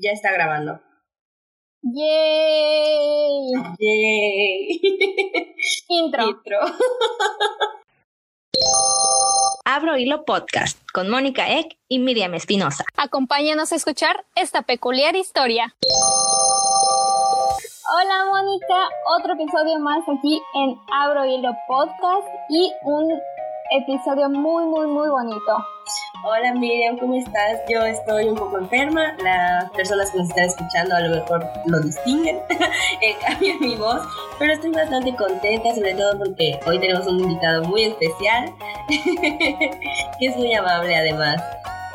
Ya está grabando. ¡Yay! ¡Yay! Intro. Intro. Abro Hilo Podcast con Mónica Eck y Miriam Espinosa. Acompáñanos a escuchar esta peculiar historia. Hola Mónica, otro episodio más aquí en Abro Hilo Podcast y un episodio muy, muy, muy bonito. Hola Miriam, ¿cómo estás? Yo estoy un poco enferma. Las personas que nos están escuchando a lo mejor lo distinguen. eh, cambia mi voz. Pero estoy bastante contenta, sobre todo porque hoy tenemos un invitado muy especial. que es muy amable además.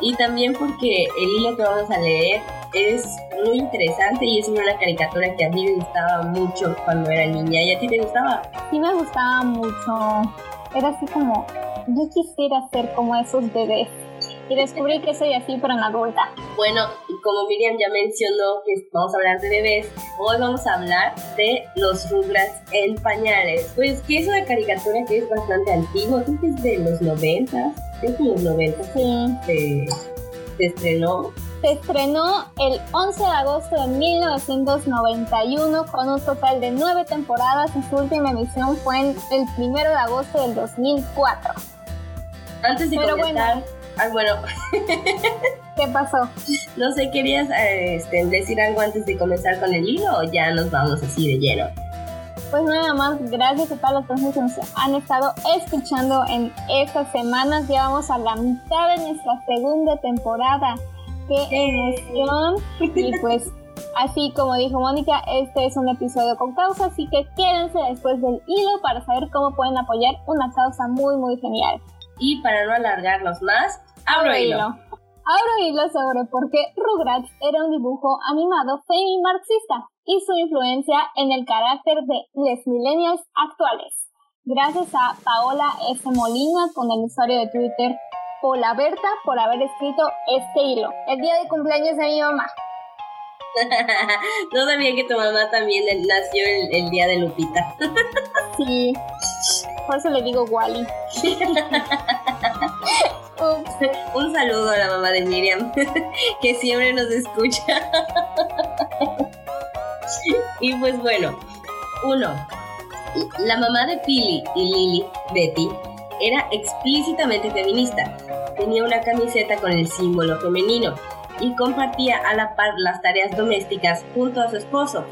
Y también porque el hilo que vamos a leer es muy interesante y es una caricatura que a mí me gustaba mucho cuando era niña. ¿Y a ti te gustaba? Sí me gustaba mucho. Era así como, yo quisiera ser como esos bebés y descubrí que soy así pero en adulta. Bueno, y como Miriam ya mencionó que vamos a hablar de bebés, hoy vamos a hablar de los Rugrats en pañales. Pues que es una caricatura que es bastante antigua, creo que es de los 90, creo que en los 90 Sí. se, se estrenó. Se estrenó el 11 de agosto de 1991 con un total de nueve temporadas y su última emisión fue en el 1 de agosto del 2004. Antes de Pero comentar, ah, bueno, ¿Qué pasó? no sé, ¿querías este, decir algo antes de comenzar con el hilo o ya nos vamos así de lleno? Pues nada más, gracias a todas las personas que nos han estado escuchando en estas semanas. Ya vamos a la mitad de nuestra segunda temporada. ¡Qué emoción! Y pues, así como dijo Mónica, este es un episodio con causa, así que quédense después del hilo para saber cómo pueden apoyar una causa muy, muy genial. Y para no alargarnos más, abro hilo. Abro hilo sobre por qué Rugrats era un dibujo animado marxista y su influencia en el carácter de los millennials actuales. Gracias a Paola S. Molina con el usuario de Twitter Paula Berta por haber escrito este hilo. El día de cumpleaños de mi mamá. no sabía que tu mamá también nació el, el día de Lupita. Sí, por eso le digo Wally. Un saludo a la mamá de Miriam, que siempre nos escucha. y pues bueno, uno, la mamá de Pili y Lily, Betty, era explícitamente feminista. Tenía una camiseta con el símbolo femenino y compartía a la par las tareas domésticas junto a su esposo.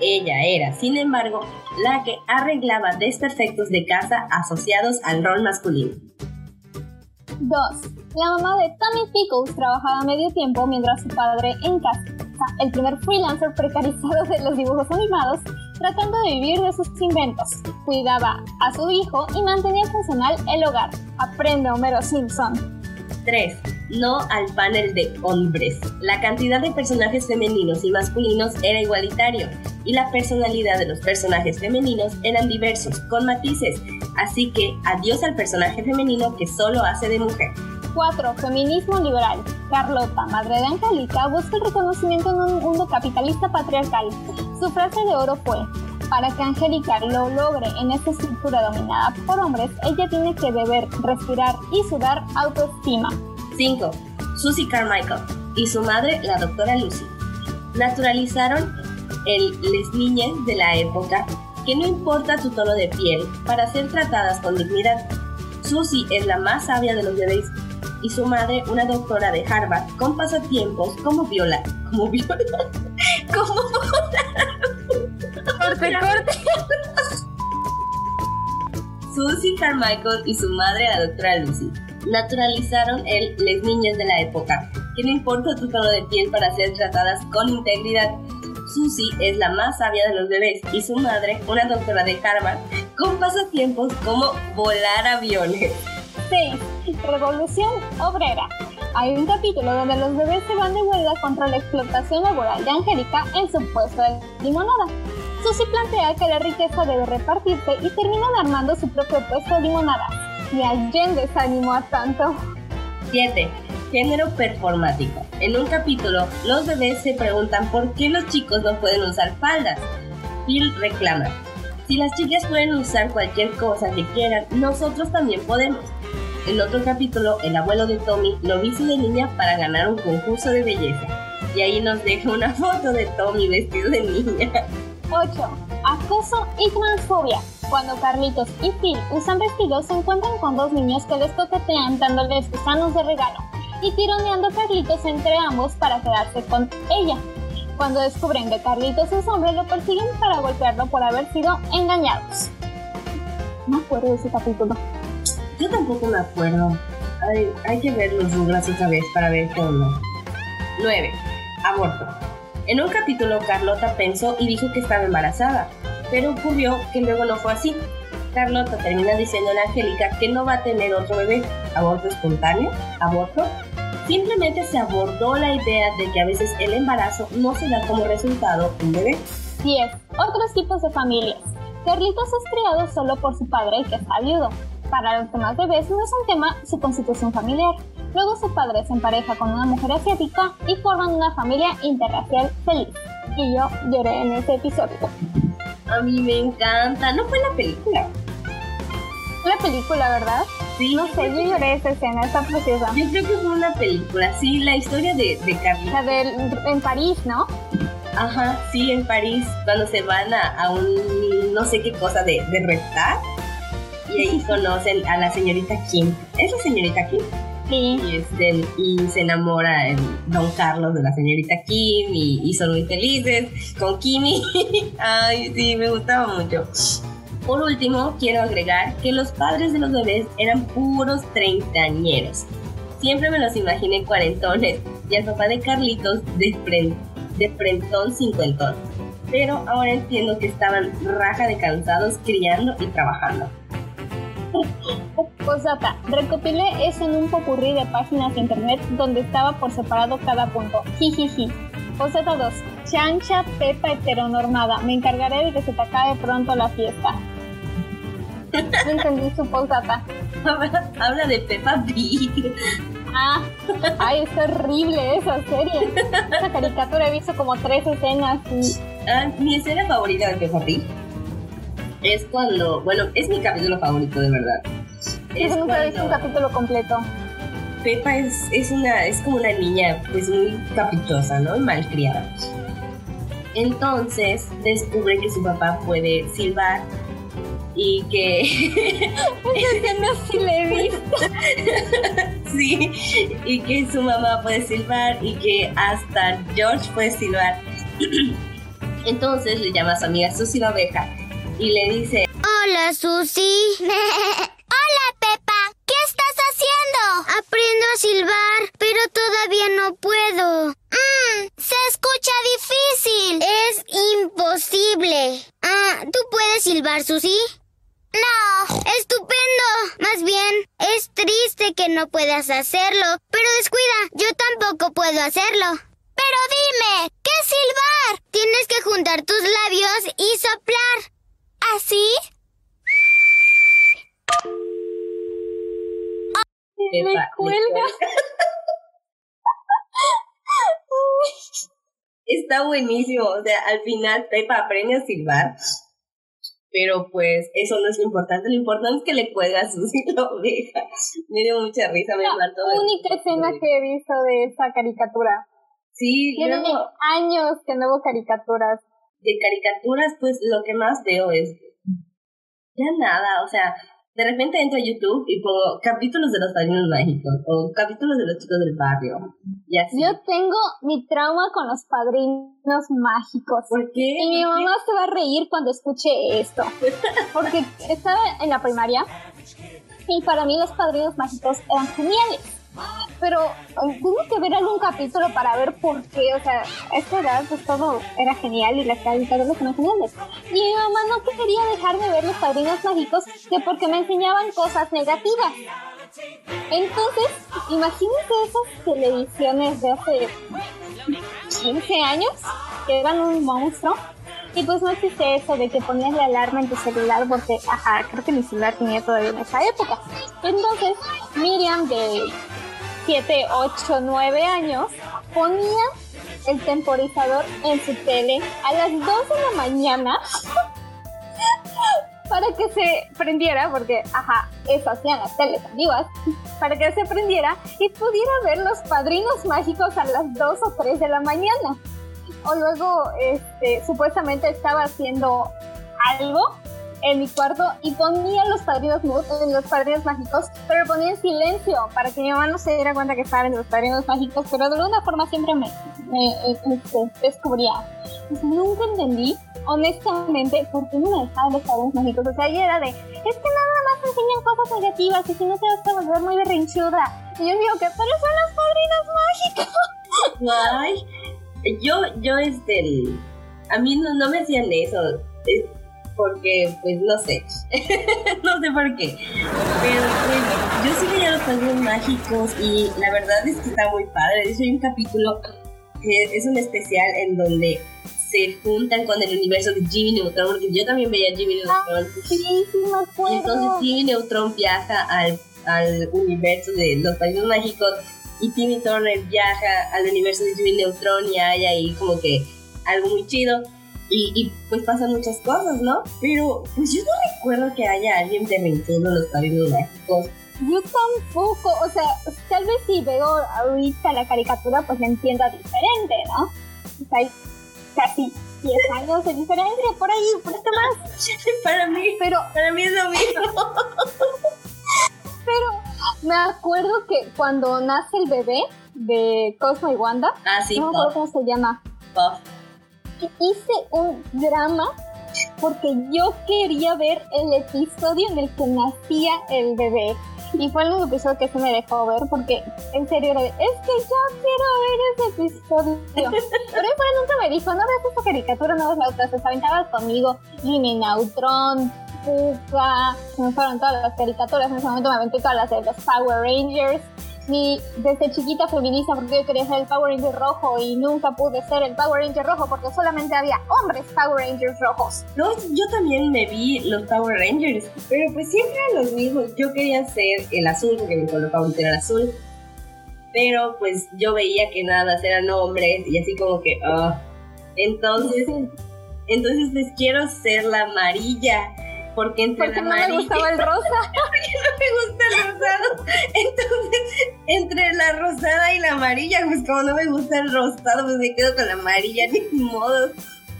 Ella era, sin embargo, la que arreglaba desperfectos de casa asociados al rol masculino. 2. La mamá de Tommy Pickles trabajaba medio tiempo mientras su padre en casa, el primer freelancer precarizado de los dibujos animados, tratando de vivir de sus inventos. Cuidaba a su hijo y mantenía funcional el hogar. Aprende Homero Simpson. 3. No al panel de hombres. La cantidad de personajes femeninos y masculinos era igualitario y la personalidad de los personajes femeninos eran diversos, con matices, así que adiós al personaje femenino que solo hace de mujer. 4. Feminismo liberal. Carlota, madre de Angélica, busca el reconocimiento en un mundo capitalista patriarcal. Su frase de oro fue, para que Angélica lo logre en esta estructura dominada por hombres, ella tiene que beber, respirar y sudar autoestima. 5. Susie Carmichael y su madre, la doctora Lucy, naturalizaron el les niñas de la época que no importa tu tono de piel para ser tratadas con dignidad. Susie es la más sabia de los bebés y su madre, una doctora de Harvard, con pasatiempos como viola, como viola, como Corte, corte. Susie Carmichael y su madre, la doctora Lucy, naturalizaron el les niñas de la época, que no importa tu tono de piel para ser tratadas con integridad. Susie es la más sabia de los bebés y su madre, una doctora de Harvard, con pasatiempos como volar aviones. 6. Revolución obrera. Hay un capítulo donde los bebés se van de huelga contra la explotación laboral de Angélica en su puesto de limonada. Susie plantea que la riqueza debe repartirse y terminan armando su propio puesto de limonada. Y Allende se animó a tanto. 7. Género performático. En un capítulo, los bebés se preguntan por qué los chicos no pueden usar faldas. Phil reclama, si las chicas pueden usar cualquier cosa que quieran, nosotros también podemos. En otro capítulo, el abuelo de Tommy lo viste de niña para ganar un concurso de belleza. Y ahí nos deja una foto de Tommy vestido de niña. 8. Acoso y transfobia. Cuando Carlitos y Phil usan vestidos, se encuentran con dos niños que les coquetean dándoles gusanos de regalo y tironeando a Carlitos entre ambos para quedarse con ella. Cuando descubren que Carlitos es hombre, lo persiguen para golpearlo por haber sido engañados. No acuerdo de ese capítulo. Yo tampoco me acuerdo. Hay, hay que ver los Rugrats otra vez para ver onda. 9. Aborto. En un capítulo, Carlota pensó y dijo que estaba embarazada, pero ocurrió que luego no fue así. Carlota termina diciéndole a Angélica que no va a tener otro bebé. ¿Aborto espontáneo? ¿Aborto? Simplemente se abordó la idea de que a veces el embarazo no se da como resultado un bebé. 10. Otros tipos de familias. Carlitos es criado solo por su padre, que está viudo. Para los demás bebés no es un tema su constitución familiar. Luego su padre se empareja con una mujer asiática y forman una familia interracial feliz. Y yo lloré en ese episodio. A mí me encanta. ¿No fue la película? La película, ¿verdad? Sí. No sé, yo lloré esa escena, está preciosa. Yo creo que fue una película. Sí, la historia de, de. La de en París, ¿no? Ajá, sí, en París, cuando se van a, a un no sé qué cosa de, de reptar. Y ahí conocen a la señorita Kim. ¿Es la señorita Kim? Sí. Y, este, y se enamora el Don Carlos de la señorita Kim y, y son muy felices con Kimi. Ay, sí, me gustaba mucho. Por último, quiero agregar que los padres de los bebés eran puros treintañeros. Siempre me los imaginé cuarentones y al papá de Carlitos de, fren- de cincuentón. Pero ahora entiendo que estaban raja de cansados criando y trabajando. Postdata, recopilé eso en un popurrí de páginas de internet donde estaba por separado cada punto. Jijiji. Postdata 2. Chancha Pepa heteronormada. Me encargaré de que se te acabe pronto la fiesta. No entendí su. Habla, habla de Peppa Pig. Ah, ay, es horrible esa serie. Esa caricatura he visto como tres escenas y Ah, mi escena favorita de Peppa Pig es cuando, bueno, es mi capítulo favorito de verdad. Es nunca visto un cuando capítulo completo. Peppa es, es una, es como una niña pues muy caprichosa, ¿no? Y malcriada. Entonces descubre que su papá puede silbar y que Esa escena sí la he visto. sí, y que su mamá puede silbar y que hasta George puede silbar. Entonces le llama a su amiga Susi la oveja y le dice, Hola, Susi. Hola, Pepa. ¿Qué estás haciendo? Aprendo a silbar, pero todavía no puedo. Mmm, se escucha difícil. Es imposible. Ah, ¿tú puedes silbar, Susi? No, estupendo. Más bien, es triste que no puedas hacerlo. Pero descuida, yo tampoco puedo hacerlo. Pero dime, ¿qué silbar? Tienes que juntar tus labios y soplar. ¿Así? Peppa, le cuelga. Está buenísimo, o sea, al final Peppa aprende a silbar, pero pues eso no es lo importante, lo importante es que le cuelga a Susi la oveja. Me dio mucha risa, me La encantó. única escena que he visto de esa caricatura. Sí, Tiene luego años que no veo caricaturas. De caricaturas, pues lo que más veo es ya nada, o sea, de repente entro a YouTube y pongo capítulos de los padrinos mágicos o capítulos de los chicos del barrio y así. Yo tengo mi trauma con los padrinos mágicos. ¿Por qué? Y mi mamá se va a reír cuando escuche esto. Porque estaba en la primaria y para mí los padrinos mágicos eran geniales. Pero eh, tengo que ver algún capítulo para ver por qué. O sea, a esta edad pues todo era genial y las caricaturas eran geniales. Y mi mamá no quería dejar de ver los padrinos mágicos que porque me enseñaban cosas negativas. Entonces, imagínense esas televisiones de hace 15 años que eran un monstruo. Y pues no existe eso de que ponías la alarma en tu celular porque, ajá, creo que mi celular tenía todavía en esa época. Entonces, Miriam de 7, 8, 9 años ponía el temporizador en su tele a las 2 de la mañana para que se prendiera, porque, ajá, eso hacían las teles vivas, para que se prendiera y pudiera ver los padrinos mágicos a las 2 o 3 de la mañana. O luego, este, supuestamente estaba haciendo algo en mi cuarto y ponía los padrinos los padrinos mágicos, pero ponía en silencio para que mi mamá no se diera cuenta que estaban los padrinos mágicos, pero de alguna forma siempre me, este, descubría. Pues nunca entendí, honestamente, por qué no me dejaban los padrinos mágicos. O sea, ella era de, es que nada más enseñan cosas negativas y si no te vas a volver muy berrinchuda. Y yo digo que, pero son los padrinos mágicos. Ay, yo, yo, este, a mí no, no me hacían eso porque, pues, no sé. no sé por qué. Pero, pues, yo sí veía los padrinos mágicos y la verdad es que está muy padre. De hecho, hay un capítulo que es un especial en donde se juntan con el universo de Jimmy Neutron, porque yo también veía Jimmy Neutron. sí, sí, me acuerdo. Entonces Jimmy Neutron viaja al, al universo de los padrinos mágicos y Timmy Turner viaja al universo de Jimmy Neutron y hay ahí como que algo muy chido. Y, pues pasan muchas cosas, ¿no? Pero pues yo no recuerdo que haya alguien en los padrinos mágicos. Yo tampoco, o sea, tal vez si veo ahorita la caricatura, pues la entienda diferente, ¿no? O sea, hay casi 10 años de diferencia, por ahí, por esto más. para mí, pero para mí es lo mismo. pero me acuerdo que cuando nace el bebé de Cosmo y Wanda, ah, sí, no me acuerdo cómo se llama. Puff hice un drama porque yo quería ver el episodio en el que nacía el bebé. Y fue el único episodio que se me dejó ver porque en serio era de, es que yo quiero ver ese episodio. Pero después nunca me dijo, no ves esa caricatura, no ves la otra, se aventaba conmigo Jimmy Neutron, Puka, se me fueron todas las caricaturas, en ese momento me aventé todas las de los Power Rangers mi desde chiquita feminista porque yo quería ser el Power Ranger rojo y nunca pude ser el Power Ranger rojo porque solamente había hombres Power Rangers rojos. No, yo también me vi los Power Rangers, pero pues siempre eran los mismos. Yo quería ser el azul porque mi color favorito era el azul. Pero pues yo veía que nada eran hombres y así como que, ah. Entonces, entonces pues quiero ser la amarilla porque entre porque no me gustaba el rosa. porque no me gusta el rosado. Entonces, entre la rosada y la amarilla, pues como no me gusta el rosado, pues me quedo con la amarilla, ni modo.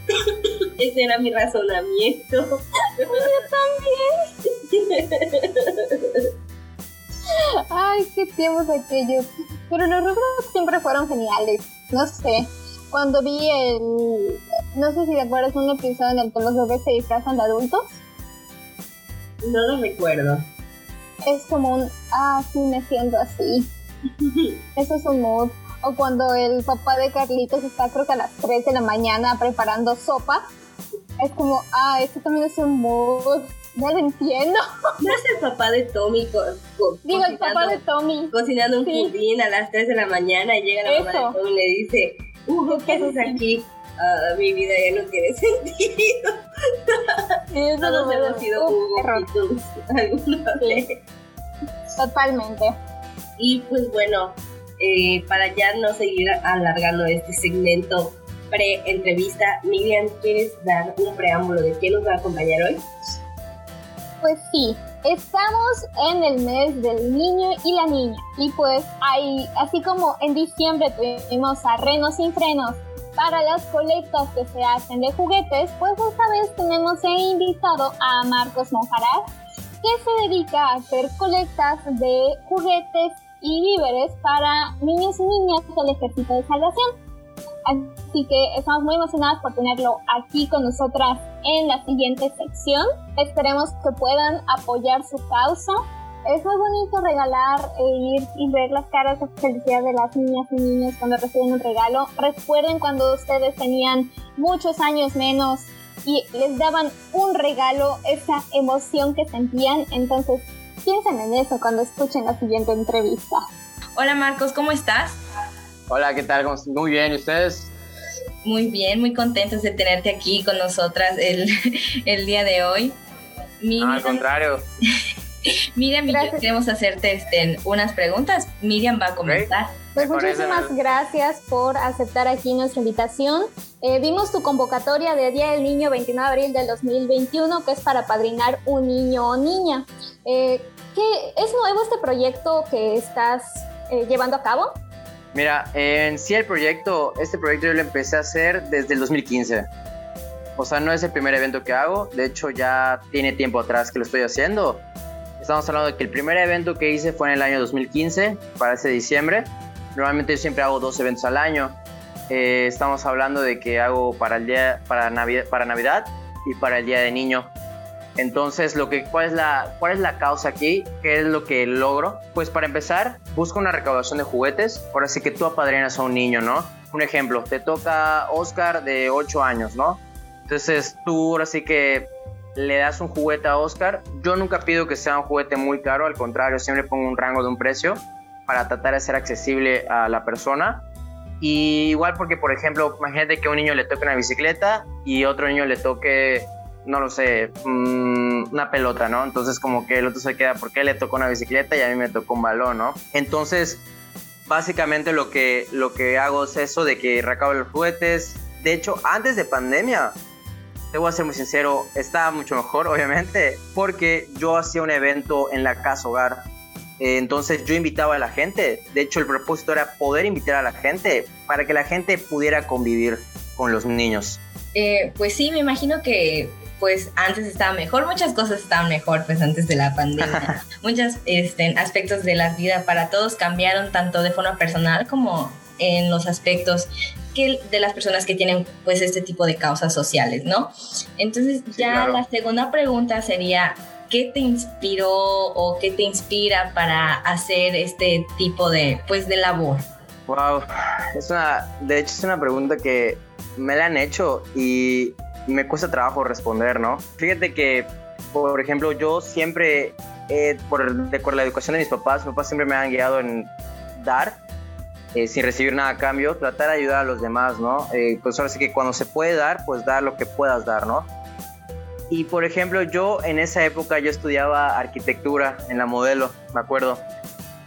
Ese era mi razonamiento. Yo también. Ay, qué tiempos aquellos. Pero los rostros siempre fueron geniales. No sé. Cuando vi el. No sé si te acuerdas un episodio en el que los bebés se disfrazan de adultos. No lo recuerdo. Es como un, ah, sí, me siento así. Eso es un mood. O cuando el papá de Carlitos está creo que a las 3 de la mañana preparando sopa. Es como, ah, eso también es un mood. No lo entiendo. ¿No es el papá de Tommy? Digo, el papá de Tommy. Cocinando un pudín a las 3 de la mañana y llega la mamá de Tommy y le dice, Hugo, ¿qué haces aquí? Ah, mi vida ya no tiene sentido. Eso Todos hemos sido Hugo alguna vez. Totalmente. Y pues bueno, eh, para ya no seguir alargando este segmento pre-entrevista, Miriam, ¿quieres dar un preámbulo de quién nos va a acompañar hoy? Pues sí, estamos en el mes del niño y la niña. Y pues hay, así como en diciembre tuvimos a Renos sin frenos para las colectas que se hacen de juguetes, pues esta vez tenemos invitado a Marcos Monjaraz, que se dedica a hacer colectas de juguetes y víveres para niños y niñas del Ejército de Salvación. Así que estamos muy emocionadas por tenerlo aquí con nosotras en la siguiente sección. Esperemos que puedan apoyar su causa es muy bonito regalar e ir y ver las caras de felicidad de las niñas y niños cuando reciben un regalo. Recuerden cuando ustedes tenían muchos años menos y les daban un regalo, esa emoción que sentían. Entonces, piensen en eso cuando escuchen la siguiente entrevista. Hola Marcos, ¿cómo estás? Hola, ¿qué tal? Muy bien, ¿y ustedes? Muy bien, muy contentos de tenerte aquí con nosotras el, el día de hoy. al contrario. Miriam y yo queremos hacerte este, unas preguntas. Miriam va a comenzar. Pues muchísimas gracias por aceptar aquí nuestra invitación. Eh, vimos tu convocatoria de Día del Niño 29 de abril del 2021, que es para padrinar un niño o niña. Eh, ¿qué, ¿Es nuevo este proyecto que estás eh, llevando a cabo? Mira, en sí el proyecto, este proyecto yo lo empecé a hacer desde el 2015. O sea, no es el primer evento que hago, de hecho ya tiene tiempo atrás que lo estoy haciendo. Estamos hablando de que el primer evento que hice fue en el año 2015, para ese diciembre. Normalmente yo siempre hago dos eventos al año. Eh, estamos hablando de que hago para, el día, para, Navidad, para Navidad y para el Día de Niño. Entonces, lo que, ¿cuál, es la, ¿cuál es la causa aquí? ¿Qué es lo que logro? Pues para empezar, busco una recaudación de juguetes. Ahora sí que tú apadrinas a un niño, ¿no? Un ejemplo, te toca Oscar de 8 años, ¿no? Entonces tú ahora sí que le das un juguete a Oscar. Yo nunca pido que sea un juguete muy caro, al contrario, siempre pongo un rango de un precio para tratar de ser accesible a la persona. Igual porque, por ejemplo, imagínate que a un niño le toque una bicicleta y otro niño le toque no lo sé, mm, una pelota, ¿no? Entonces como que el otro se queda, ¿por qué le tocó una bicicleta y a mí me tocó un balón, ¿no? Entonces, básicamente lo que, lo que hago es eso de que recabo los juguetes. De hecho, antes de pandemia, te voy a ser muy sincero, estaba mucho mejor, obviamente, porque yo hacía un evento en la casa hogar. Entonces yo invitaba a la gente. De hecho, el propósito era poder invitar a la gente para que la gente pudiera convivir con los niños. Eh, pues sí, me imagino que pues antes estaba mejor, muchas cosas estaban mejor pues antes de la pandemia. Muchos este, aspectos de la vida para todos cambiaron tanto de forma personal como en los aspectos que de las personas que tienen pues este tipo de causas sociales, ¿no? Entonces ya la segunda pregunta sería, ¿qué te inspiró o qué te inspira para hacer este tipo de pues de labor? Wow, es una, de hecho es una pregunta que me la han hecho y me cuesta trabajo responder, ¿no? Fíjate que, por ejemplo, yo siempre, eh, por, la educación de mis papás, mis papás siempre me han guiado en dar, eh, sin recibir nada a cambio, tratar de ayudar a los demás, ¿no? Eh, pues ahora sí que cuando se puede dar, pues dar lo que puedas dar, ¿no? Y por ejemplo, yo en esa época yo estudiaba arquitectura en la modelo, me acuerdo.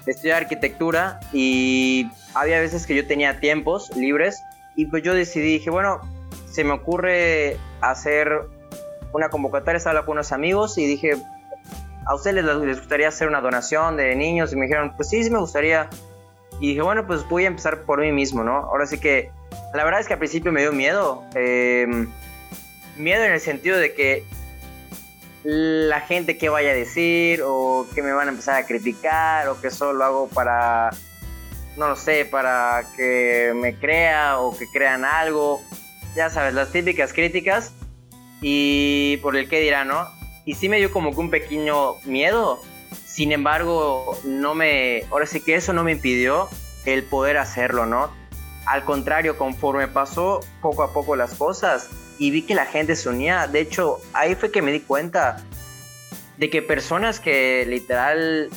Estudiaba arquitectura y había veces que yo tenía tiempos libres y pues yo decidí, dije, bueno, se me ocurre hacer una convocatoria, estaba con unos amigos y dije, ¿a ustedes les, gustaría hacer una donación de niños? Y me dijeron, pues sí, sí me gustaría. Y dije, bueno, pues voy a empezar por mí mismo, ¿no? Ahora sí que, la verdad es que al principio me dio miedo. Em, miedo en el sentido de que la gente qué vaya a decir o que me van a empezar a criticar o que solo lo hago para, no lo sé, para que me crea o que crean algo ya sabes, las típicas críticas y por el que dirá, ¿no? Y sí me dio como que un pequeño miedo. Sin embargo, no me, ahora sí que eso no me impidió el poder hacerlo, ¿no? Al contrario, conforme pasó poco a poco las cosas y vi que la gente se unía, de hecho, ahí fue que me di cuenta de que personas que literal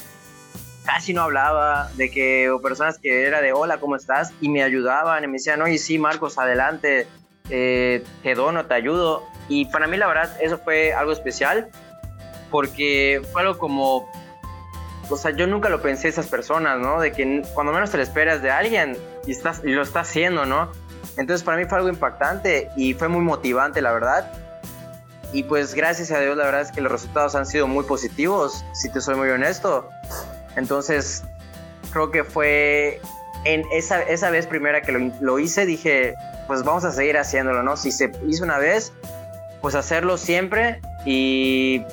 casi no hablaba, de que o personas que era de hola, ¿cómo estás? Y me ayudaban y me decían, oye, sí, Marcos, adelante, eh, te dono, te ayudo. Y para mí la verdad eso fue algo especial porque fue algo como, o sea, yo nunca lo pensé esas personas, ¿no? De que cuando menos te lo esperas de alguien y, estás, y lo está haciendo, ¿no? Entonces para mí fue algo impactante y fue muy motivante, la verdad. Y pues gracias a Dios, la verdad es que los resultados han sido muy positivos, si te soy muy honesto. Entonces, creo que fue en esa, esa vez primera que lo, lo hice, dije, pues vamos a seguir haciéndolo, ¿no? Si se hizo una vez, pues hacerlo siempre y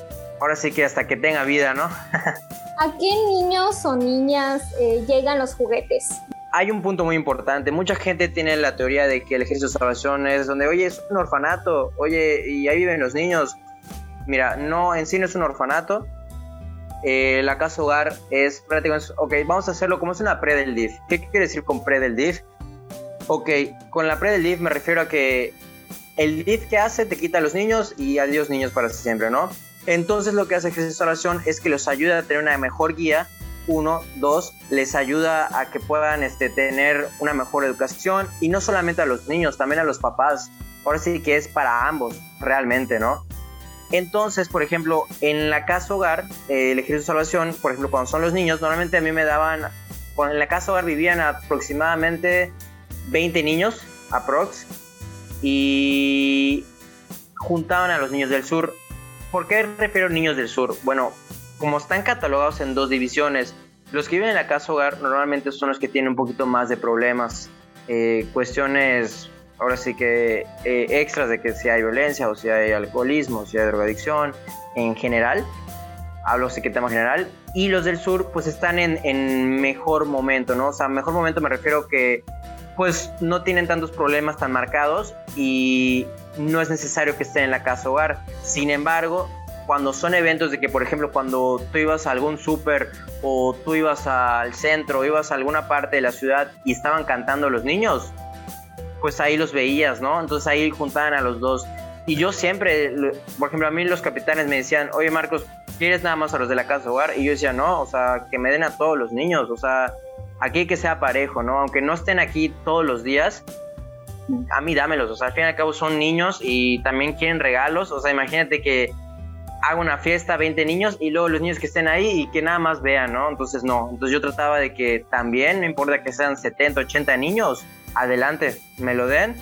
ahora sí que hasta que tenga vida, ¿no? ¿A qué niños o niñas eh, llegan los juguetes? Hay un punto muy importante. Mucha gente tiene la teoría de que el ejército de salvación es donde, oye, es un orfanato, oye, y ahí viven los niños. Mira, no, en sí no es un orfanato. Eh, la casa hogar es prácticamente, ok, vamos a hacerlo como es una pre del DIF. ¿Qué quiere decir con pre del DIF? Ok, con la pre del DIF me refiero a que el DIF que hace te quita a los niños y adiós niños para siempre, ¿no? Entonces lo que hace Jesús Oración es que los ayuda a tener una mejor guía. Uno, dos, les ayuda a que puedan este, tener una mejor educación y no solamente a los niños, también a los papás. Ahora sí que es para ambos, realmente, ¿no? Entonces, por ejemplo, en la casa hogar, eh, el ejército de salvación, por ejemplo, cuando son los niños, normalmente a mí me daban, en la casa hogar vivían aproximadamente 20 niños, aprox, y juntaban a los niños del sur. ¿Por qué refiero niños del sur? Bueno, como están catalogados en dos divisiones, los que viven en la casa hogar normalmente son los que tienen un poquito más de problemas, eh, cuestiones, ahora sí que eh, extras de que si hay violencia o si hay alcoholismo, si hay drogadicción, en general, hablo así que tema general, y los del sur pues están en, en mejor momento, ¿no? O sea, mejor momento me refiero que pues no tienen tantos problemas tan marcados y no es necesario que estén en la casa hogar. Sin embargo, cuando son eventos de que, por ejemplo, cuando tú ibas a algún súper o tú ibas al centro o ibas a alguna parte de la ciudad y estaban cantando los niños, pues ahí los veías, ¿no? Entonces ahí juntaban a los dos. Y yo siempre, por ejemplo, a mí los capitanes me decían, oye Marcos, ¿quieres nada más a los de la casa hogar? Y yo decía, no, o sea, que me den a todos los niños, o sea, aquí que sea parejo, ¿no? Aunque no estén aquí todos los días, a mí dámelos, o sea, al fin y al cabo son niños y también quieren regalos, o sea, imagínate que hago una fiesta, 20 niños y luego los niños que estén ahí y que nada más vean, ¿no? Entonces no, entonces yo trataba de que también, no importa que sean 70, 80 niños, adelante, me lo den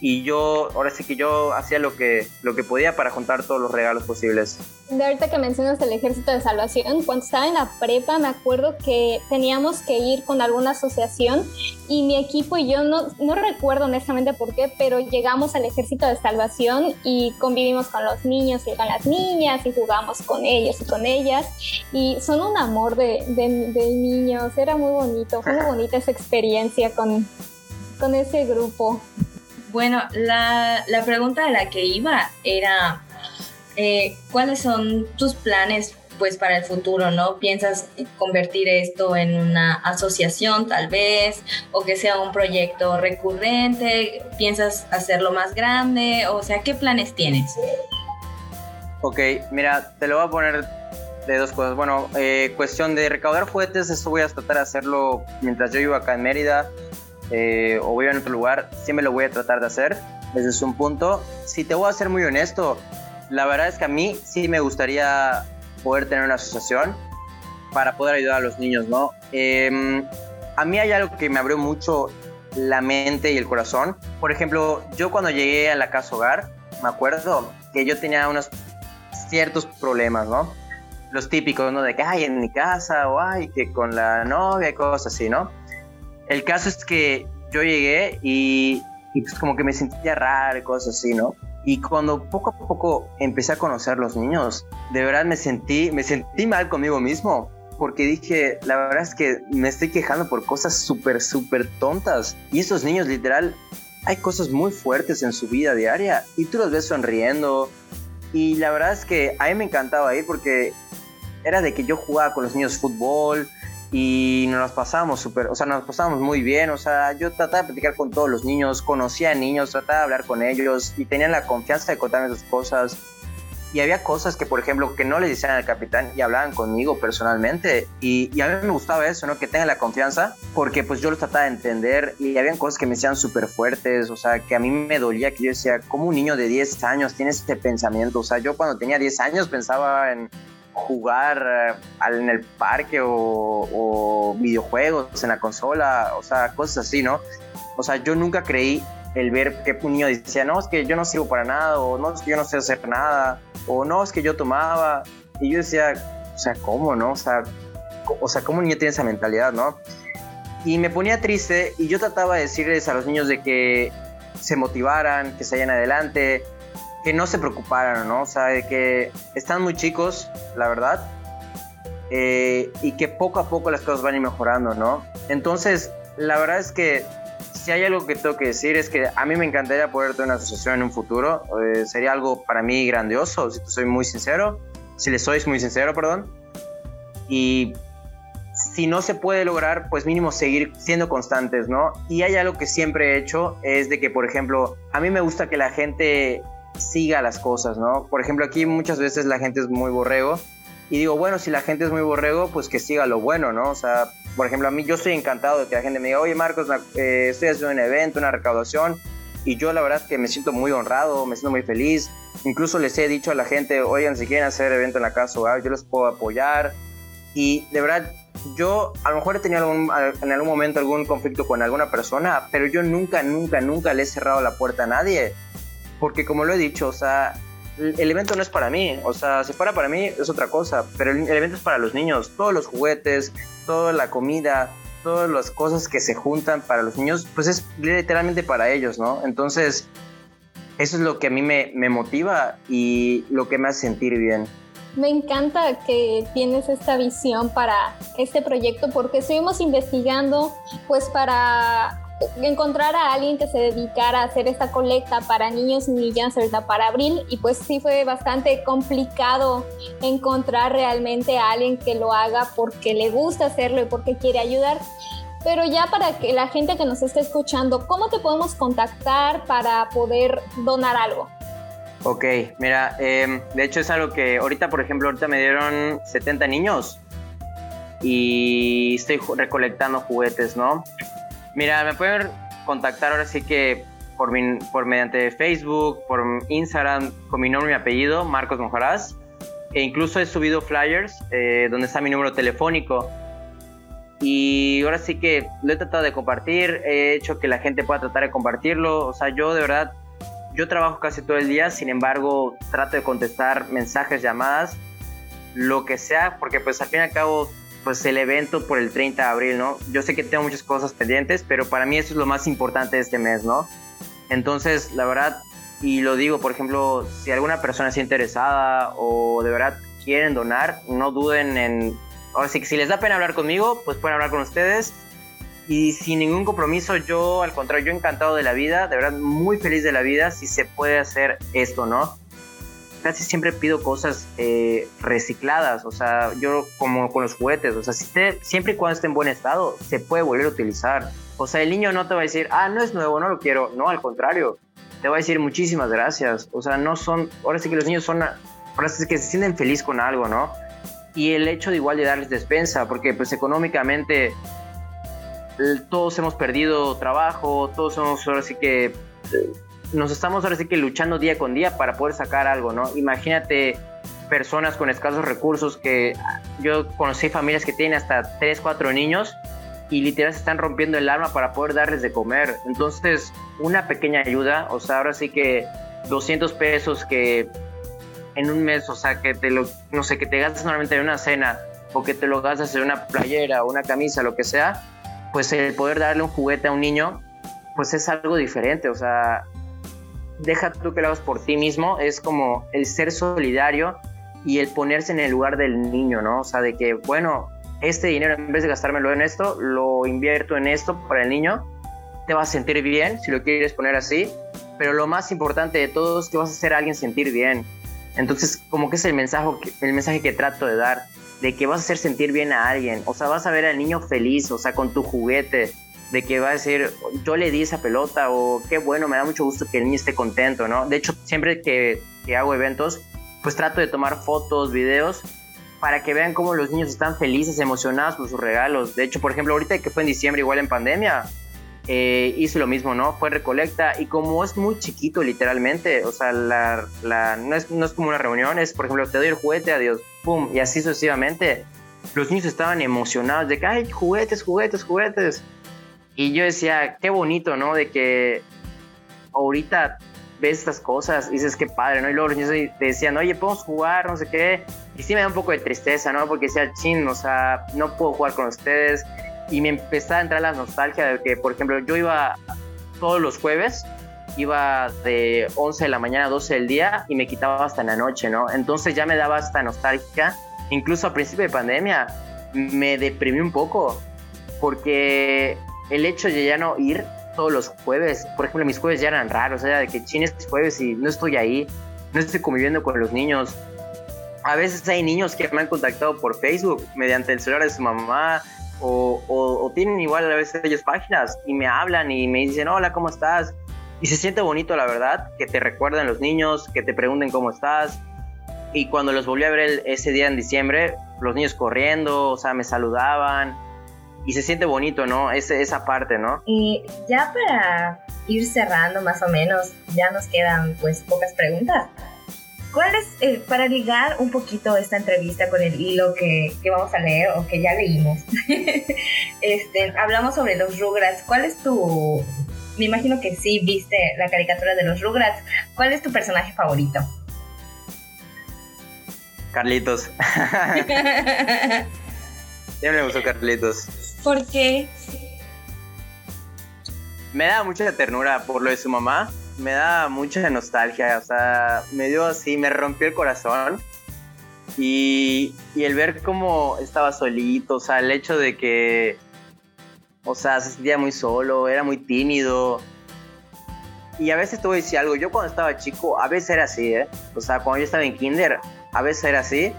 y yo, ahora sí que yo hacía lo que, lo que podía para juntar todos los regalos posibles. De ahorita que mencionas el ejército de salvación, cuando estaba en la prepa me acuerdo que teníamos que ir con alguna asociación y mi equipo y yo no, no recuerdo honestamente por qué, pero llegamos al ejército de salvación y convivimos con los niños y con las niñas y jugamos con ellos y con ellas y son un amor de, de, de niños, era muy bonito, fue muy bonita esa experiencia con, con ese grupo. Bueno, la, la pregunta a la que iba era, eh, ¿cuáles son tus planes pues para el futuro, ¿no? ¿Piensas convertir esto en una asociación tal vez o que sea un proyecto recurrente? ¿Piensas hacerlo más grande? O sea, ¿qué planes tienes? Ok, mira, te lo voy a poner de dos cosas. Bueno, eh, cuestión de recaudar juguetes, eso voy a tratar de hacerlo mientras yo vivo acá en Mérida eh, o voy a otro lugar, siempre lo voy a tratar de hacer. Ese es un punto. Si te voy a ser muy honesto, la verdad es que a mí sí me gustaría poder tener una asociación para poder ayudar a los niños, ¿no? Em, a mí hay algo que me abrió mucho la mente y el corazón. Por ejemplo, yo cuando llegué a la casa hogar, me acuerdo que yo tenía unos ciertos problemas, ¿no? Los típicos, ¿no? De que, ay, en mi casa, o ay, que con la novia cosas así, ¿no? El caso es que yo llegué y, pues como que me sentía raro y cosas así, ¿no? Y cuando poco a poco empecé a conocer los niños, de verdad me sentí, me sentí mal conmigo mismo. Porque dije, la verdad es que me estoy quejando por cosas súper, súper tontas. Y esos niños, literal, hay cosas muy fuertes en su vida diaria. Y tú los ves sonriendo. Y la verdad es que a mí me encantaba ir porque era de que yo jugaba con los niños fútbol, y nos pasábamos súper, o sea, nos pasábamos muy bien, o sea, yo trataba de platicar con todos los niños, conocía a niños, trataba de hablar con ellos y tenían la confianza de contarme sus cosas. Y había cosas que, por ejemplo, que no le decían al capitán y hablaban conmigo personalmente. Y, y, a mí me gustaba eso, ¿no? Que tengan la confianza, porque pues yo los trataba de entender y habían cosas que me decían súper fuertes, o sea, que a mí me dolía, que yo decía, ¿cómo un niño de 10 años tiene este pensamiento? O sea, yo cuando tenía 10 años pensaba en, jugar eh, en el parque o, videojuegos en la consola, o sea, cosas así, ¿no? O sea, yo nunca creí el ver que un niño decía, no, es que yo no sirvo para nada, o no, es que yo no sé hacer nada, o no, es que yo tomaba. Y yo decía, o sea, ¿cómo, no? O sea, o sea, ¿cómo un niño tiene esa mentalidad, no? Y me ponía triste y yo trataba de decirles a los niños de que se motivaran, que se vayan adelante, que no se preocuparan, ¿no? O sea, de que están muy chicos, la verdad, eh, y que poco a poco las cosas van a ir mejorando, ¿no? Entonces, la verdad es que si hay algo que tengo que decir es que a mí me encantaría poder tener una asociación en un futuro, eh, sería algo para mí grandioso, si soy muy sincero, si les sois muy sincero, perdón, y si no se puede lograr, pues mínimo seguir siendo constantes, ¿no? Y hay algo que siempre he hecho, es de que, por ejemplo, a mí me gusta que la gente siga las cosas, ¿no? Por ejemplo, aquí muchas veces la gente es muy borrego y digo, bueno, si la gente es muy borrego, pues que siga lo bueno, ¿no? O sea, por ejemplo, a mí yo estoy encantado de que la gente me diga, oye Marcos, eh, estoy haciendo un evento, una recaudación y yo la verdad que me siento muy honrado, me siento muy feliz. incluso les he dicho a la gente, oigan, si quieren hacer evento en la casa yo les puedo apoyar. Y de verdad, yo a lo mejor he tenido algún, en algún momento algún conflicto con alguna persona, pero yo nunca, nunca, nunca le he cerrado la puerta a nadie. Porque como lo he dicho, o sea, el evento no es para mí, o sea, si fuera para mí es otra cosa, pero el evento es para los niños, todos los juguetes, toda la comida, todas las cosas que se juntan para los niños, pues es literalmente para ellos, ¿no? Entonces, eso es lo que a mí me, me motiva y lo que me hace sentir bien. Me encanta que tienes esta visión para este proyecto porque estuvimos investigando pues para encontrar a alguien que se dedicara a hacer esta colecta para niños y niñas ahorita para abril y pues sí fue bastante complicado encontrar realmente a alguien que lo haga porque le gusta hacerlo y porque quiere ayudar. Pero ya para que la gente que nos esté escuchando, ¿cómo te podemos contactar para poder donar algo? Ok, mira, em, de hecho es algo que ahorita, por ejemplo, ahorita me dieron 70 niños y estoy recolectando juguetes, ¿no? Mira, me pueden contactar ahora sí que por, mi, por mediante Facebook, por Instagram, con mi nombre y mi apellido, Marcos Mojaraz. E incluso he subido flyers eh, donde está mi número telefónico. Y ahora sí que lo he tratado de compartir, he hecho que la gente pueda tratar de compartirlo. O sea, yo de verdad, yo trabajo casi todo el día, sin embargo, trato de contestar mensajes, llamadas, lo que sea, porque pues al fin y al cabo pues el evento por el 30 de abril, ¿no? Yo sé que tengo muchas cosas pendientes, pero para mí eso es lo más importante de este mes, ¿no? Entonces, la verdad, y lo digo, por ejemplo, si alguna persona está interesada o de verdad quieren donar, no duden en... Ahora sí que si les da pena hablar conmigo, pues pueden hablar con ustedes. Y sin ningún compromiso, yo al contrario, yo encantado de la vida, de verdad muy feliz de la vida si se puede hacer esto, ¿no? Casi siempre pido cosas eh, recicladas, o sea, yo como con los juguetes, o sea, si siempre y cuando esté en buen estado, se puede volver a utilizar. O sea, el niño no te va a decir, ah, no es nuevo, no lo quiero, no, al contrario, te va a decir muchísimas gracias, o sea, no son, ahora sí que los niños son, ahora sí que se sienten feliz con algo, ¿no? Y el hecho de igual de darles despensa, porque pues económicamente todos hemos perdido trabajo, todos somos ahora sí que nos estamos ahora sí que luchando día con día para poder sacar algo, ¿no? Imagínate personas con escasos recursos que yo conocí familias que tienen hasta 3, 4 niños y literal se están rompiendo el alma para poder darles de comer. Entonces, una pequeña ayuda, o sea, ahora sí que 200 pesos que en un mes, o sea, que te lo, no sé, que te gastas normalmente en una cena o que te lo gastas en una playera o una camisa, lo que sea, pues el poder darle un juguete a un niño, pues es algo diferente, o sea, deja tú que lo hagas por ti mismo, es como el ser solidario y el ponerse en el lugar del niño, ¿no? O sea, de que, bueno, este dinero en vez de gastármelo en esto, lo invierto en esto para el niño, te vas a sentir bien, si lo quieres poner así, pero lo más importante de todo es que vas a hacer a alguien sentir bien. Entonces, como que es el mensaje, el mensaje que trato de dar, de que vas a hacer sentir bien a alguien, o sea, vas a ver al niño feliz, o sea, con tu juguete, de que va a decir, yo le di esa pelota o qué bueno, me da mucho gusto que el niño esté contento, ¿no? De hecho, siempre que, hago eventos, pues trato de tomar fotos, videos, para que vean cómo los niños están felices, emocionados por sus regalos. De hecho, por ejemplo, ahorita que fue en diciembre, igual en pandemia, eh, hice lo mismo, ¿no? Fue recolecta y como es muy chiquito literalmente, o sea, la, la, no, es, no es como una reunión, es por ejemplo, te doy el juguete, adiós, pum, y así sucesivamente. Los niños estaban emocionados de que, hay juguetes, juguetes, juguetes. Y yo decía, qué bonito, ¿no? De que ahorita ves estas cosas y dices, qué padre, ¿no? Y luego te decían, oye, podemos jugar, no sé qué. Y sí me da un poco de tristeza, ¿no? Porque decía, chin, o sea, no puedo jugar con ustedes. Y me empezaba a entrar la nostalgia de que, por ejemplo, yo iba todos los jueves, iba de 11 de la mañana a 12 del día y me quitaba hasta en la noche, ¿no? Entonces ya me daba esta nostalgia. Incluso a principio de pandemia me deprimí un poco porque el hecho de ya no ir todos los jueves, por ejemplo, mis jueves ya eran raros, o sea, de que chines jueves y no estoy ahí, no estoy conviviendo con los niños. A veces hay niños que me han contactado por Facebook mediante el celular de su mamá o, o, tienen igual a veces ellos páginas y me hablan y me dicen, hola, ¿cómo estás? Y se siente bonito, la verdad, que te recuerden los niños, que te pregunten cómo estás. Y cuando los volví a ver ese día en diciembre, los niños corriendo, o sea, me saludaban, y se siente bonito, ¿no? Ese, esa parte, ¿no? Y ya para ir cerrando más o menos, ya nos quedan pues pocas preguntas. ¿cuál es, eh, para ligar un poquito esta entrevista con el hilo que, que vamos a leer o que ya leímos? este, hablamos sobre los Rugrats. ¿Cuál es tu, me imagino que sí viste la caricatura de los Rugrats. ¿Cuál es tu personaje favorito? Carlitos. ya me gustó Carlitos. ¿Por qué? Me da mucha ternura por lo de su mamá. Me da mucha nostalgia. O sea, me dio así, me rompió el corazón. Y, y el ver cómo estaba solito, o sea, el hecho de que o sea, se sentía muy solo, era muy tímido. Y a veces te voy a decir algo, yo cuando estaba chico, a veces era así, ¿eh? O sea, cuando yo estaba en kinder, a veces era así.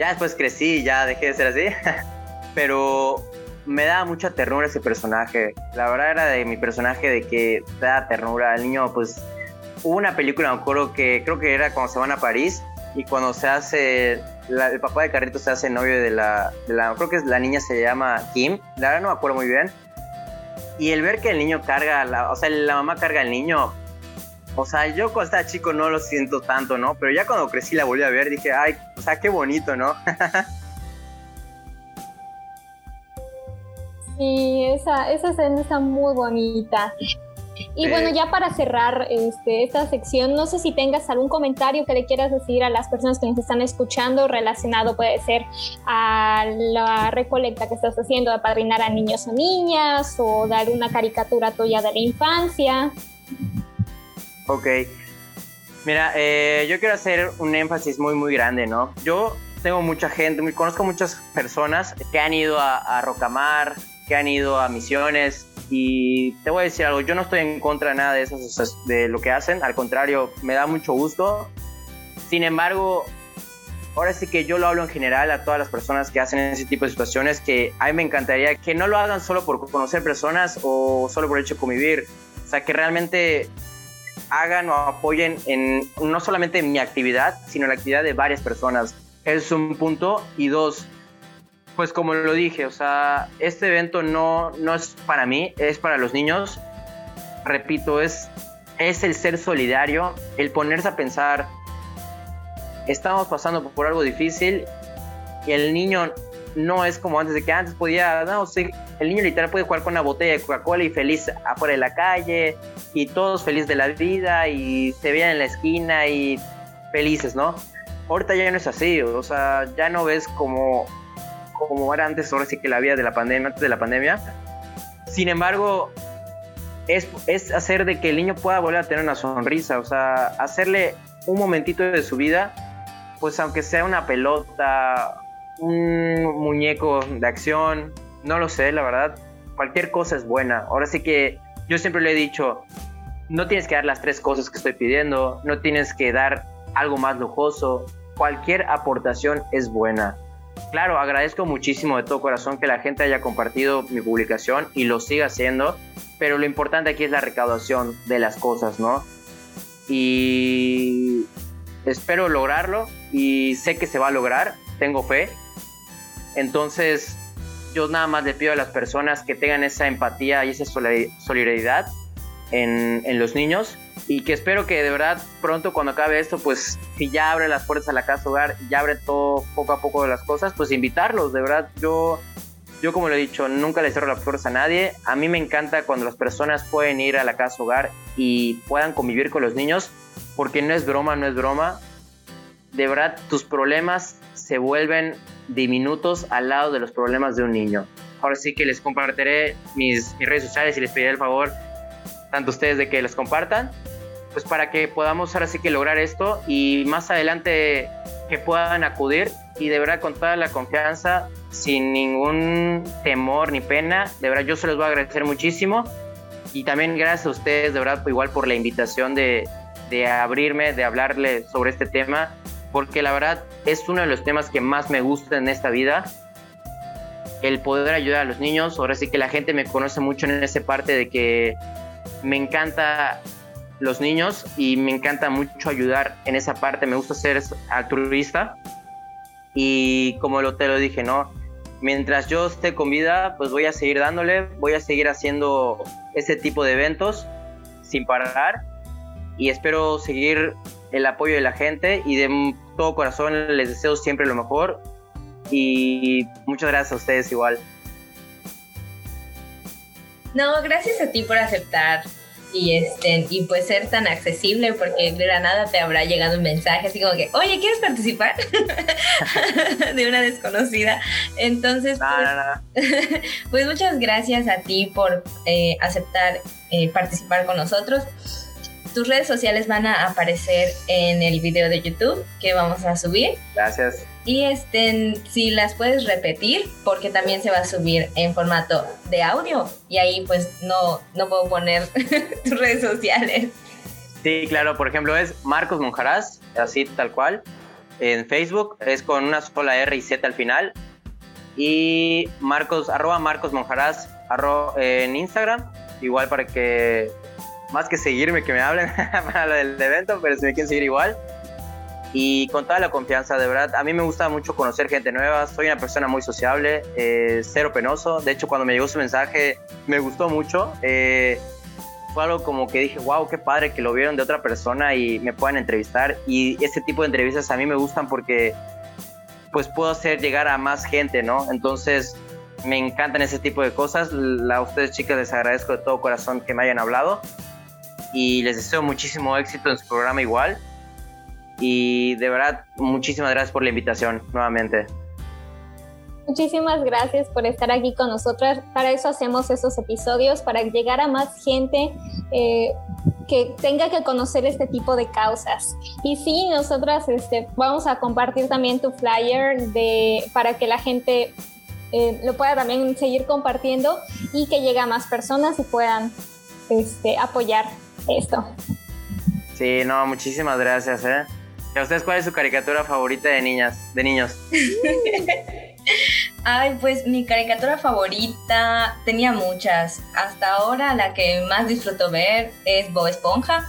Ya después crecí, ya dejé de ser así. Pero me da mucha ternura ese personaje. La verdad era de mi personaje de que te da ternura. El niño, pues, hubo una película, me acuerdo que creo que era cuando se van a París y cuando se hace el papá de Carrito se hace novio de la, de la, creo que la niña se llama Kim, la verdad no me acuerdo muy bien. Y el ver que el niño carga, la, o sea, la mamá carga al niño, o sea, yo cuando estaba chico no lo siento tanto, ¿no? Pero ya cuando crecí la volví a ver, dije, ay, o sea, qué bonito, ¿no? sí, esa, esa escena está muy bonita. Y bueno, ya para cerrar este, esta sección, no sé si tengas algún comentario que le quieras decir a las personas que nos están escuchando relacionado, puede ser a la recolecta que estás haciendo de padrinar a niños o niñas o dar una caricatura tuya de la infancia. Ok. Mira, eh, yo quiero hacer un énfasis muy, muy grande, ¿no? Yo tengo mucha gente, conozco muchas personas que han ido a, a Rocamar, que han ido a misiones, y te voy a decir algo, yo no estoy en contra de nada de, eso, de lo que hacen, al contrario, me da mucho gusto. Sin embargo, ahora sí que yo lo hablo en general a todas las personas que hacen ese tipo de situaciones, que a mí me encantaría que no lo hagan solo por conocer personas o solo por el hecho de convivir. O sea, que realmente hagan o apoyen en no solamente en mi actividad, sino en la actividad de varias personas. Es un punto. Y dos, pues como lo dije, o sea, este evento no, no es para mí, es para los niños. Repito, es, es el ser solidario, el ponerse a pensar, estamos pasando por algo difícil y el niño no es como antes de que antes podía, no, sí, el niño literal puede jugar con una botella de Coca-Cola y feliz afuera de la calle y todos felices de la vida y se veían en la esquina y felices, ¿no? Ahorita ya no es así, o sea, ya no ves como como era antes, ahora sí que la vida de la pandemia, antes de la pandemia. Sin embargo, es, es hacer de que el niño pueda volver a tener una sonrisa, o sea, hacerle un momentito de su vida, pues aunque sea una pelota, un muñeco de acción, no lo sé, la verdad, cualquier cosa es buena. Ahora sí que yo siempre le he dicho, no tienes que dar las tres cosas que estoy pidiendo, no tienes que dar algo más lujoso, cualquier aportación es buena. Claro, agradezco muchísimo de todo corazón que la gente haya compartido mi publicación y lo siga haciendo, pero lo importante aquí es la recaudación de las cosas, ¿no? Y espero lograrlo y sé que se va a lograr, tengo fe. Entonces, yo nada más le pido a las personas que tengan esa empatía y esa solidaridad en, en los niños y que espero que de verdad pronto cuando acabe esto, pues si ya abre las puertas a la casa hogar, ya abre todo poco a poco de las cosas, pues invitarlos, de verdad yo, yo como lo he dicho, nunca le cierro la puerta a nadie, a mí me encanta cuando las personas pueden ir a la casa hogar y puedan convivir con los niños, porque no es broma, no es broma, de verdad tus problemas se vuelven diminutos al lado de los problemas de un niño. Ahora sí que les compartiré mis, mis redes sociales y les pediré el favor tanto ustedes de que los compartan, pues para que podamos ahora sí que lograr esto y más adelante que puedan acudir y de verdad con toda la confianza, sin ningún temor ni pena, de verdad yo se los voy a agradecer muchísimo y también gracias a ustedes de verdad igual por la invitación de, de abrirme, de hablarle sobre este tema, porque la verdad es uno de los temas que más me gusta en esta vida el poder ayudar a los niños. Ahora sí que la gente me conoce mucho en esa parte de que me encanta los niños y me encanta mucho ayudar en esa parte, me gusta ser altruista. Y como lo, te lo dije, ¿no? Mientras yo esté con vida, pues voy a seguir dándole, voy a seguir haciendo ese tipo de eventos sin parar. Y espero seguir el apoyo de la gente y de todo corazón les deseo siempre lo mejor. Y muchas gracias a ustedes igual. No, gracias a ti por aceptar y este y pues ser tan accesible porque de la nada te habrá llegado un mensaje así como que oye quieres participar de una desconocida. Entonces pues, pues, muchas gracias a ti por eh, aceptar eh, participar con nosotros tus redes sociales van a aparecer en el video de YouTube que vamos a subir. Gracias. Y este, si las puedes repetir, porque también se va a subir en formato de audio. Y ahí pues no, no puedo poner tus redes sociales. Sí, claro, por ejemplo es Marcos Monjarás, así tal cual. En Facebook es con una sola R y Z al final. Y Marcos, arroba Marcos Monjarás en Instagram, igual para que más que seguirme, que me hablen para lo del evento, pero si me quieren seguir igual. Y con toda la confianza, de verdad, a mí me gusta mucho conocer gente nueva, soy una persona muy sociable, eh, cero penoso, de hecho cuando me llegó su mensaje me gustó mucho, eh, fue algo como que dije, wow, qué padre que lo vieron de otra persona y me puedan entrevistar y este tipo de entrevistas a mí me gustan porque pues puedo hacer llegar a más gente, ¿no? Entonces me encantan ese tipo de cosas, a ustedes chicas les agradezco de todo corazón que me hayan hablado y les deseo muchísimo éxito en su programa igual. Y de verdad, muchísimas gracias por la invitación nuevamente. Muchísimas gracias por estar aquí con nosotras. Para eso hacemos estos episodios, para llegar a más gente eh, que tenga que conocer este tipo de causas. Y sí, nosotras este, vamos a compartir también tu flyer de, para que la gente eh, lo pueda también seguir compartiendo y que llegue a más personas y puedan este, apoyar esto. Sí, no, muchísimas gracias, ¿eh? ¿Y a ustedes cuál es su caricatura favorita de niñas, de niños? Ay, pues mi caricatura favorita tenía muchas. Hasta ahora la que más disfruto ver es Bob Esponja.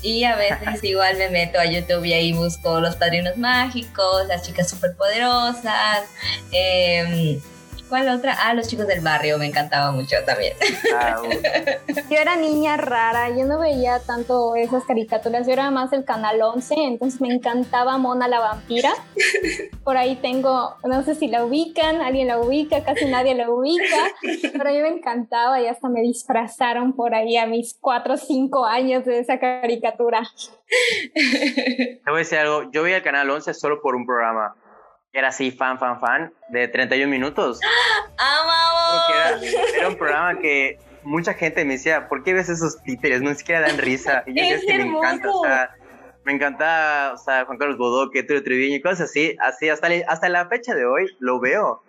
Y a veces igual me meto a YouTube y ahí busco los padrinos mágicos, las chicas superpoderosas. Eh, ¿Cuál otra? Ah, los chicos del barrio, me encantaba mucho también. Ah, yo era niña rara, yo no veía tanto esas caricaturas, yo era más el canal 11, entonces me encantaba Mona la vampira. Por ahí tengo, no sé si la ubican, alguien la ubica, casi nadie la ubica, pero a mí me encantaba y hasta me disfrazaron por ahí a mis 4 o 5 años de esa caricatura. Te voy a decir algo, yo veía el canal 11 solo por un programa era así fan, fan, fan, de 31 minutos. ¡Amamos! Era, era, un programa que mucha gente me decía, ¿por qué ves esos títeres? No siquiera dan risa. Y yo es que me encanta, o sea, me encanta, o sea, Juan Carlos Bodoque, Tulio Triviño y cosas así, así, hasta, hasta la fecha de hoy lo veo.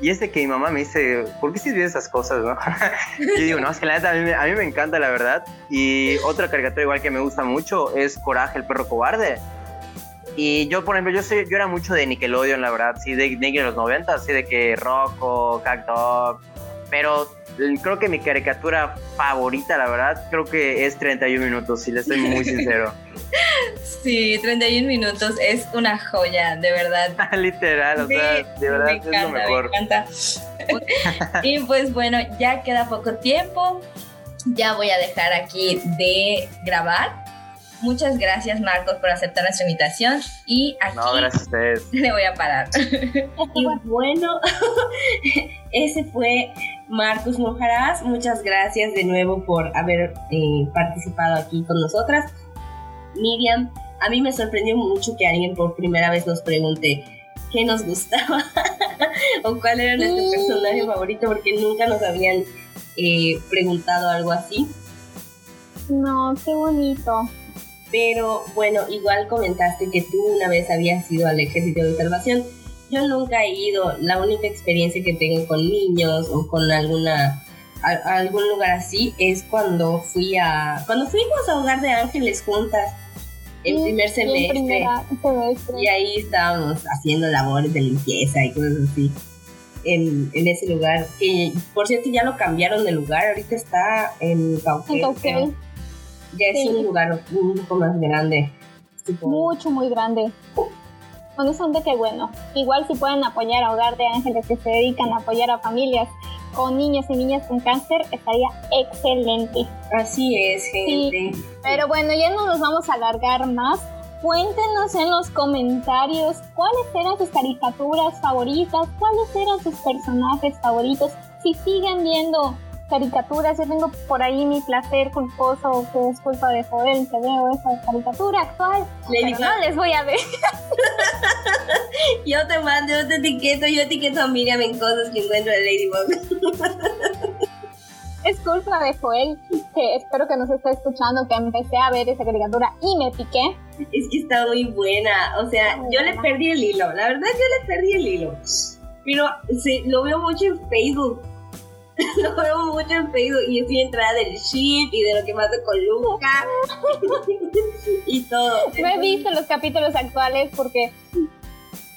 Y es de que mi mamá me dice, ¿por qué si ves esas cosas, no? y digo, no, es que la neta a mí, a mí me encanta, la verdad. Y otra caricatura igual que me gusta mucho es Coraje, el perro cobarde. Y yo, por ejemplo, yo, soy, yo era mucho de Nickelodeon, la verdad, sí, de, de los 90, así de que Rocco, Cacto, pero creo que mi caricatura favorita, la verdad, creo que es 31 minutos, si le estoy muy sincero. Sí, 31 minutos es una joya, de verdad. Literal, o sea, de verdad es lo mejor. Me encanta. y pues bueno, ya queda poco tiempo. Ya voy a dejar aquí de grabar Muchas gracias, Marcos, por aceptar nuestra invitación. Y aquí no, gracias a ustedes. le voy a parar. y bueno, ese fue Marcos Mojarás. Muchas gracias de nuevo por haber eh, participado aquí con nosotras. Miriam, a mí me sorprendió mucho que alguien por primera vez nos pregunte qué nos gustaba o cuál era nuestro personaje favorito, porque nunca nos habían eh, preguntado algo así. No, qué bonito. Pero bueno, igual comentaste que tú una vez habías ido al ejército de salvación. Yo nunca he ido, la única experiencia que tengo con niños o con alguna algún lugar así es cuando fui a cuando fuimos a Hogar de Ángeles juntas el primer semestre, y ahí estábamos haciendo labores de limpieza y cosas así en, en, ese lugar que por cierto ya lo cambiaron de lugar ahorita está en Cauquenes ya es un lugar un poco más grande. Mucho, muy grande. Honestamente que bueno. Igual si pueden apoyar a Hogar de Ángeles que se dedican a apoyar a familias con niños y niñas con cáncer, estaría excelente. Así es, gente. pero bueno, ya no nos vamos a alargar más. Cuéntenos en los comentarios cuáles eran sus caricaturas favoritas, cuáles eran sus personajes favoritos. Si siguen viendo caricaturas, yo tengo por ahí mi placer culposo que es culpa de Joel que veo esa caricatura actual. no les voy a ver. yo te mando, yo te etiqueto, yo etiqueto a Miriam en cosas que encuentro de Ladybug. es culpa de Joel, que espero que nos esté escuchando, que empecé a ver esa caricatura y me piqué. Es que está muy buena, o sea, yo le perdí el hilo, la verdad yo le perdí el hilo. Pero sí, lo veo mucho en Facebook. lo veo mucho en Facebook y estoy entrada del ship y de lo que pasa con Luca y todo. No he visto los capítulos actuales porque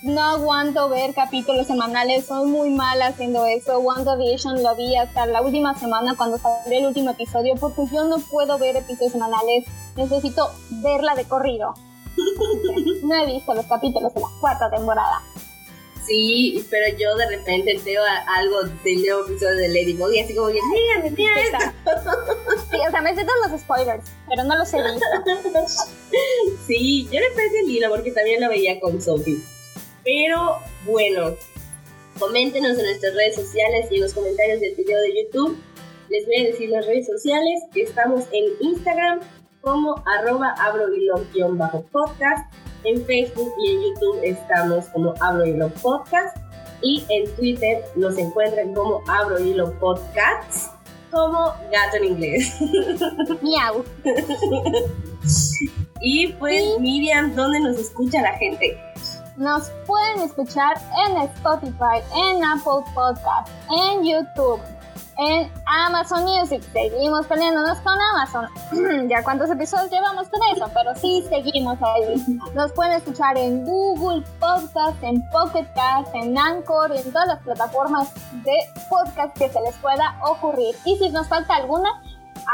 no aguanto ver capítulos semanales, soy muy mala haciendo eso. WandaVision lo vi hasta la última semana cuando salió el último episodio, porque yo no puedo ver episodios semanales, necesito verla de corrido. no he visto los capítulos de la cuarta temporada. Sí, pero yo de repente veo algo del nuevo episodio de Ladybug y así como que, mira, mira esto. Sí, o sea, me sé todos los spoilers, pero no los he visto. sí, yo le perdí el hilo porque también lo veía con Sophie. Pero bueno, coméntenos en nuestras redes sociales y en los comentarios del video de YouTube. Les voy a decir las redes sociales. Estamos en Instagram como arroba bajo podcast En Facebook y en YouTube estamos como abro podcast. Y en Twitter nos encuentran como abro podcasts como gato en inglés. Miau. y pues Miriam, ¿dónde nos escucha la gente? Nos pueden escuchar en Spotify, en Apple Podcast, en YouTube, en Amazon Music. Seguimos peleándonos con Amazon. ya cuántos episodios llevamos con eso, pero sí seguimos ahí. Nos pueden escuchar en Google Podcast, en Pocket Cast, en Anchor en todas las plataformas de podcast que se les pueda ocurrir. Y si nos falta alguna,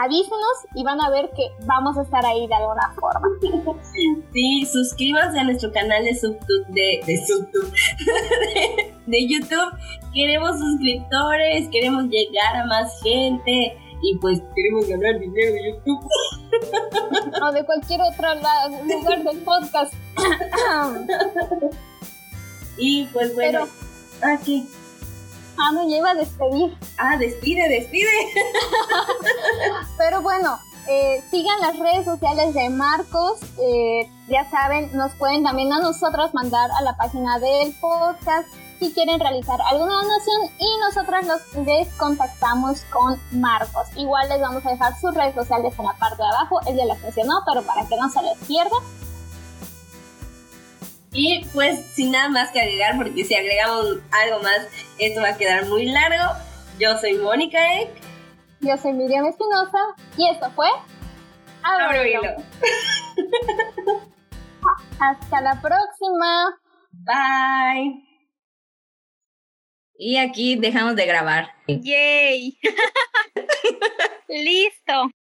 avísenos y van a ver que vamos a estar ahí de alguna forma. Sí, suscríbanse a nuestro canal de subtube, de, de, de, YouTube. Queremos suscriptores, queremos llegar a más gente y pues queremos ganar dinero de YouTube. O de cualquier otro lugar del podcast. y pues bueno, aquí. Ah, no, ya iba a despedir. Ah, despide, despide. Pero bueno, eh, sigan las redes sociales de Marcos. Eh, ya saben, nos pueden también a nosotros mandar a la página del podcast si quieren realizar alguna donación y nosotros los les contactamos con Marcos. Igual les vamos a dejar sus redes sociales en la parte de abajo. Él ya las mencionó, pero para que no se les pierda. Y pues sin nada más que agregar, porque si agregamos algo más, esto va a quedar muy largo. Yo soy Mónica Eck. Yo soy Miriam Espinosa. Y esto fue Abro Hasta la próxima. Bye. Y aquí dejamos de grabar. ¡Yay! Listo.